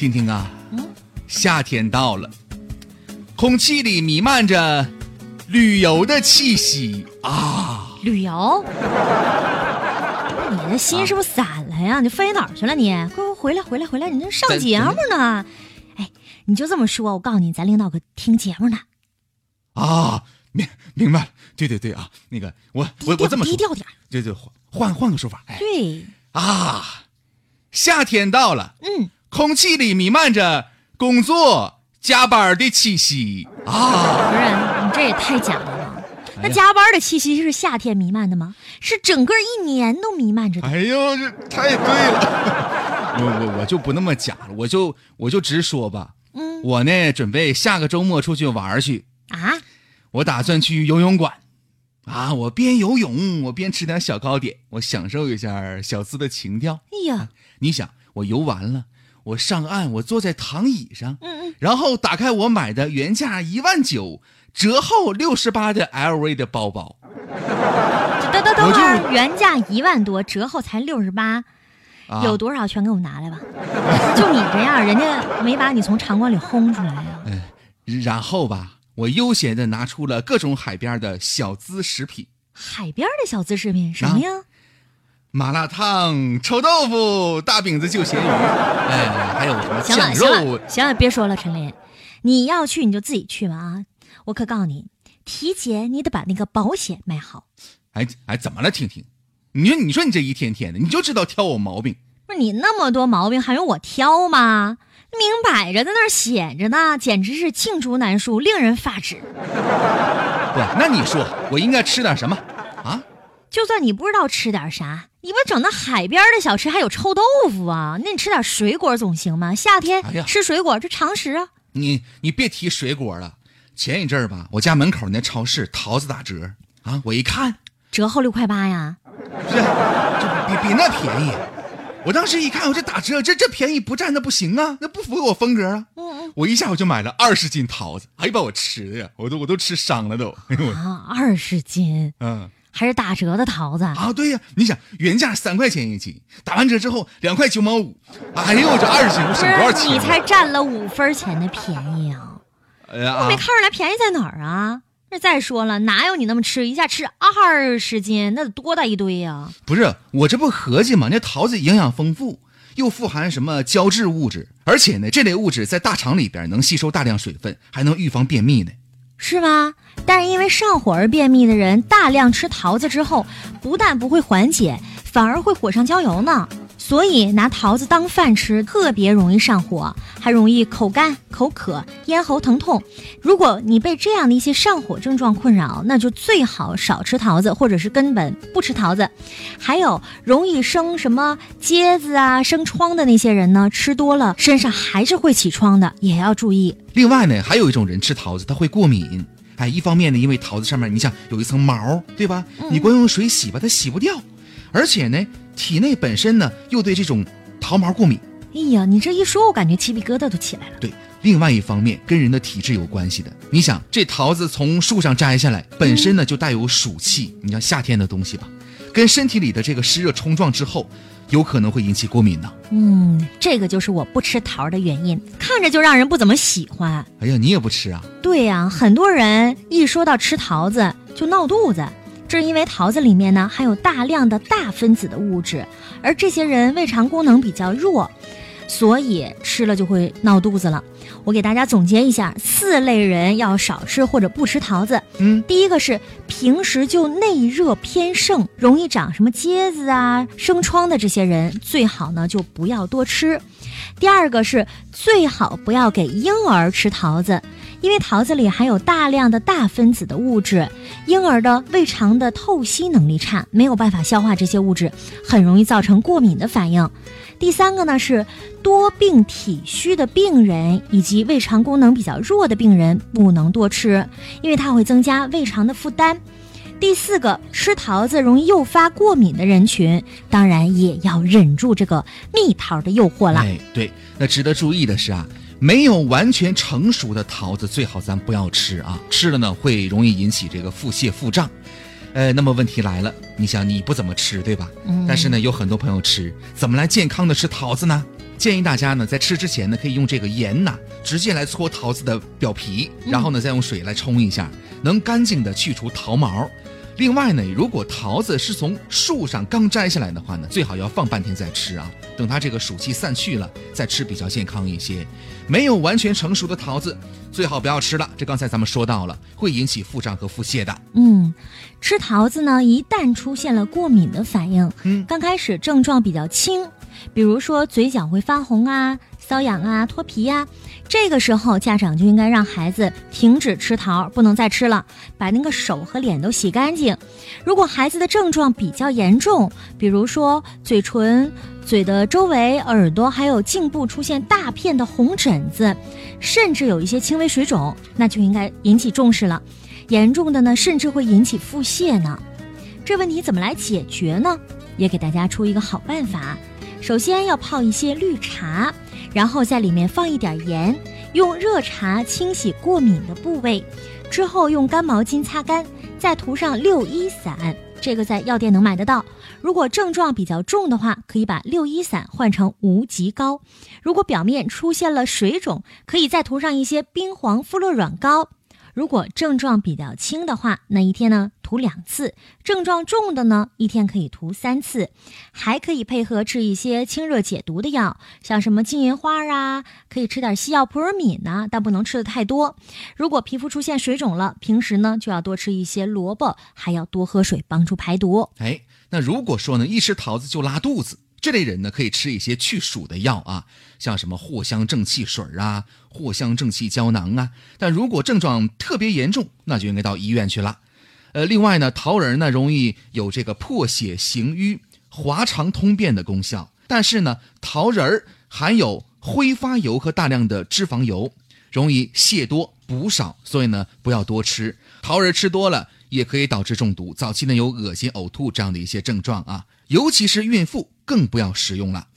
听听啊，夏天到了，空气里弥漫着旅游的气息啊！旅游？你的心是不是散了呀？你飞哪儿去了你？快快回来回来回来！你这上节目呢？哎，你就这么说，我告诉你，咱领导可听节目呢。啊，明明白了。对对对啊，那个我我我这么说，低调点。对对，换换个说法。哎，对啊，夏天到了，嗯，空气里弥漫着工作加班的气息啊！不是，你这也太假了。那加班的气息是夏天弥漫的吗？是整个一年都弥漫着的。哎呦，这太对了！我我我就不那么假了，我就我就直说吧。嗯，我呢准备下个周末出去玩去啊。我打算去游泳馆，啊，我边游泳我边吃点小糕点，我享受一下小资的情调。哎呀，你想，我游完了，我上岸，我坐在躺椅上，嗯嗯，然后打开我买的原价一万九。折后六十八的 LV 的包包，等等等会儿，原价一万多，折后才六十八，有多少全给我拿来吧。就你这样，人家没把你从场馆里轰出来呀。嗯，然后吧，我悠闲的拿出了各种海边的小资食品。海边的小资食品什么呀？麻辣烫、臭豆腐、大饼子、就咸鱼，哎，还有什么酱肉？行了，行了，别说了，陈林，你要去你就自己去吧啊。我可告诉你，体检你得把那个保险买好。哎哎，怎么了，婷婷？你说你说你这一天天的，你就知道挑我毛病。不是你那么多毛病还用我挑吗？明摆着在那儿显着呢，简直是罄竹难书，令人发指。不，那你说我应该吃点什么啊？就算你不知道吃点啥，你不整那海边的小吃，还有臭豆腐啊？那你吃点水果总行吗？夏天吃水果这常识啊。你你别提水果了。前一阵儿吧，我家门口那超市桃子打折啊！我一看，折后六块八呀，是，就比比那便宜。我当时一看，我这打折，这这便宜不占那不行啊，那不符合我风格啊。我一下我就买了二十斤桃子，哎呀，把我吃的呀，我都我都吃伤了都。啊，二十斤，嗯，还是打折的桃子啊？对呀，你想原价三块钱一斤，打完折之后两块九毛五，哎呦，我这二十斤我省多少钱？你才占了五分钱的便宜啊！哎我没看出来便宜在哪儿啊？那再说了，哪有你那么吃一下吃二十斤，那得多大一堆呀？不是，我这不合计吗？那桃子营养丰富，又富含什么胶质物质，而且呢，这类物质在大肠里边能吸收大量水分，还能预防便秘呢。是吗？但是因为上火而便秘的人，大量吃桃子之后，不但不会缓解，反而会火上浇油呢。所以拿桃子当饭吃特别容易上火，还容易口干、口渴、咽喉疼痛。如果你被这样的一些上火症状困扰，那就最好少吃桃子，或者是根本不吃桃子。还有容易生什么疖子啊、生疮的那些人呢，吃多了身上还是会起疮的，也要注意。另外呢，还有一种人吃桃子他会过敏。哎，一方面呢，因为桃子上面你想有一层毛，对吧？你光用水洗吧，它洗不掉。而且呢。体内本身呢又对这种桃毛过敏，哎呀，你这一说，我感觉鸡皮疙瘩都起来了。对，另外一方面跟人的体质有关系的。你想，这桃子从树上摘下来，本身呢就带有暑气，你像夏天的东西吧，跟身体里的这个湿热冲撞之后，有可能会引起过敏呢。嗯，这个就是我不吃桃的原因，看着就让人不怎么喜欢。哎呀，你也不吃啊？对呀，很多人一说到吃桃子就闹肚子。这是因为桃子里面呢含有大量的大分子的物质，而这些人胃肠功能比较弱，所以吃了就会闹肚子了。我给大家总结一下，四类人要少吃或者不吃桃子。嗯，第一个是平时就内热偏盛，容易长什么疖子啊、生疮的这些人，最好呢就不要多吃。第二个是最好不要给婴儿吃桃子。因为桃子里含有大量的大分子的物质，婴儿的胃肠的透析能力差，没有办法消化这些物质，很容易造成过敏的反应。第三个呢是多病体虚的病人以及胃肠功能比较弱的病人不能多吃，因为它会增加胃肠的负担。第四个，吃桃子容易诱发过敏的人群，当然也要忍住这个蜜桃的诱惑了。哎，对，那值得注意的是啊。没有完全成熟的桃子，最好咱不要吃啊！吃了呢，会容易引起这个腹泻、腹胀。呃，那么问题来了，你想你不怎么吃，对吧？嗯。但是呢，有很多朋友吃，怎么来健康的吃桃子呢？建议大家呢在吃之前呢，可以用这个盐呐，直接来搓桃子的表皮，然后呢再用水来冲一下，能干净的去除桃毛。另外呢，如果桃子是从树上刚摘下来的话呢，最好要放半天再吃啊，等它这个暑气散去了再吃比较健康一些。没有完全成熟的桃子，最好不要吃了。这刚才咱们说到了，会引起腹胀和腹泻的。嗯，吃桃子呢，一旦出现了过敏的反应，嗯，刚开始症状比较轻，比如说嘴角会发红啊、瘙痒啊、脱皮呀。这个时候，家长就应该让孩子停止吃桃，不能再吃了，把那个手和脸都洗干净。如果孩子的症状比较严重，比如说嘴唇、嘴的周围、耳朵还有颈部出现大片的红疹子，甚至有一些轻微水肿，那就应该引起重视了。严重的呢，甚至会引起腹泻呢。这问题怎么来解决呢？也给大家出一个好办法。首先要泡一些绿茶。然后在里面放一点盐，用热茶清洗过敏的部位，之后用干毛巾擦干，再涂上六一散，这个在药店能买得到。如果症状比较重的话，可以把六一散换成无极膏。如果表面出现了水肿，可以再涂上一些冰黄肤乐软膏。如果症状比较轻的话，那一天呢涂两次；症状重的呢，一天可以涂三次。还可以配合吃一些清热解毒的药，像什么金银花啊，可以吃点西药普尔敏呢，但不能吃的太多。如果皮肤出现水肿了，平时呢就要多吃一些萝卜，还要多喝水，帮助排毒。哎，那如果说呢，一吃桃子就拉肚子。这类人呢，可以吃一些去暑的药啊，像什么藿香正气水啊、藿香正气胶囊啊。但如果症状特别严重，那就应该到医院去了。呃，另外呢，桃仁呢容易有这个破血行瘀、滑肠通便的功效。但是呢，桃仁含有挥发油和大量的脂肪油，容易泻多补少，所以呢不要多吃。桃仁吃多了也可以导致中毒，早期呢有恶心、呕吐这样的一些症状啊。尤其是孕妇更不要食用了。